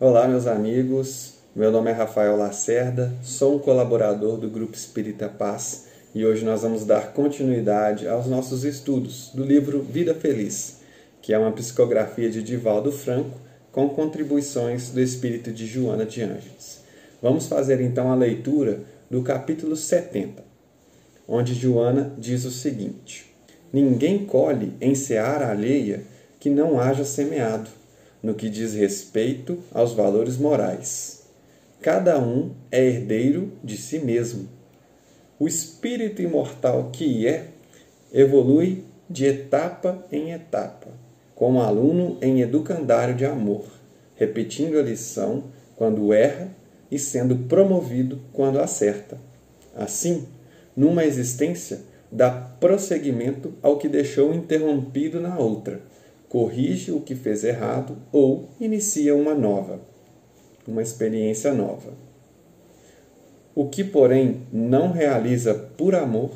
Olá, meus amigos. Meu nome é Rafael Lacerda, sou um colaborador do Grupo Espírita Paz e hoje nós vamos dar continuidade aos nossos estudos do livro Vida Feliz, que é uma psicografia de Divaldo Franco com contribuições do espírito de Joana de Ângeles. Vamos fazer então a leitura do capítulo 70, onde Joana diz o seguinte: Ninguém colhe em seara alheia que não haja semeado no que diz respeito aos valores morais. Cada um é herdeiro de si mesmo. O espírito imortal que é evolui de etapa em etapa, como aluno em educandário de amor, repetindo a lição quando erra e sendo promovido quando acerta. Assim, numa existência, dá prosseguimento ao que deixou interrompido na outra corrige o que fez errado ou inicia uma nova, uma experiência nova. O que, porém, não realiza por amor,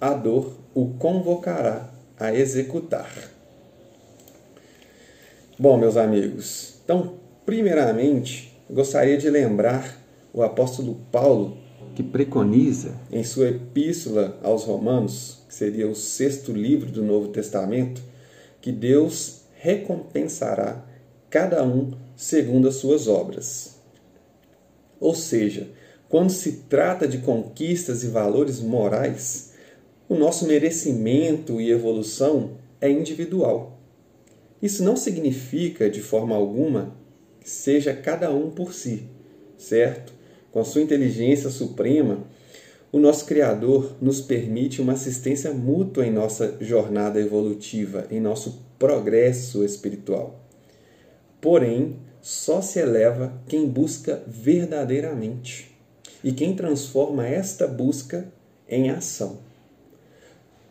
a dor o convocará a executar. Bom, meus amigos, então, primeiramente, gostaria de lembrar o apóstolo Paulo, que preconiza em sua epístola aos Romanos, que seria o sexto livro do Novo Testamento, que Deus recompensará cada um segundo as suas obras. Ou seja, quando se trata de conquistas e valores morais, o nosso merecimento e evolução é individual. Isso não significa, de forma alguma, que seja cada um por si, certo? Com a sua inteligência suprema, o nosso Criador nos permite uma assistência mútua em nossa jornada evolutiva, em nosso progresso espiritual. Porém, só se eleva quem busca verdadeiramente e quem transforma esta busca em ação.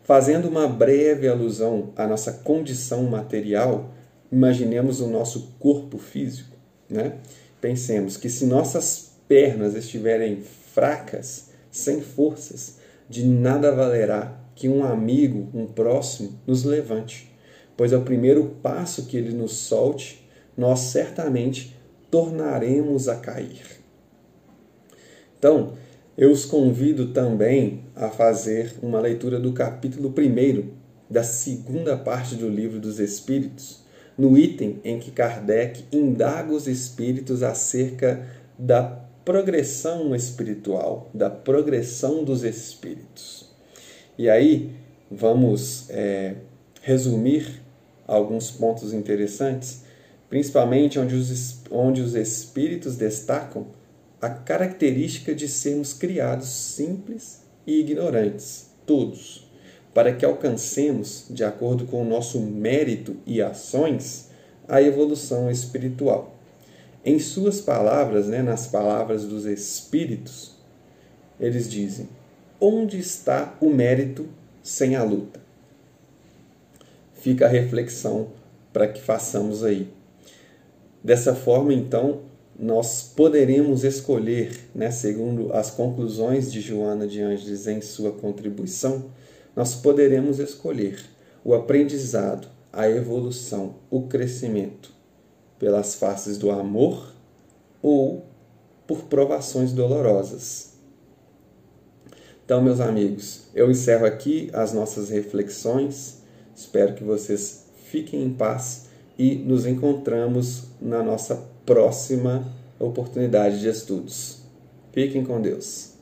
Fazendo uma breve alusão à nossa condição material, imaginemos o nosso corpo físico. Né? Pensemos que se nossas pernas estiverem fracas, sem forças, de nada valerá que um amigo, um próximo, nos levante, pois ao primeiro passo que ele nos solte, nós certamente tornaremos a cair. Então, eu os convido também a fazer uma leitura do capítulo 1 da segunda parte do Livro dos Espíritos, no item em que Kardec indaga os espíritos acerca da progressão espiritual, da progressão dos espíritos. E aí vamos é, resumir alguns pontos interessantes, principalmente onde os, onde os espíritos destacam a característica de sermos criados simples e ignorantes, todos, para que alcancemos, de acordo com o nosso mérito e ações, a evolução espiritual. Em suas palavras, né, nas palavras dos Espíritos, eles dizem: onde está o mérito sem a luta? Fica a reflexão para que façamos aí. Dessa forma, então, nós poderemos escolher, né, segundo as conclusões de Joana de Ângeles em sua contribuição, nós poderemos escolher o aprendizado, a evolução, o crescimento pelas faces do amor ou por provações dolorosas. Então, meus amigos, eu encerro aqui as nossas reflexões. Espero que vocês fiquem em paz e nos encontramos na nossa próxima oportunidade de estudos. Fiquem com Deus.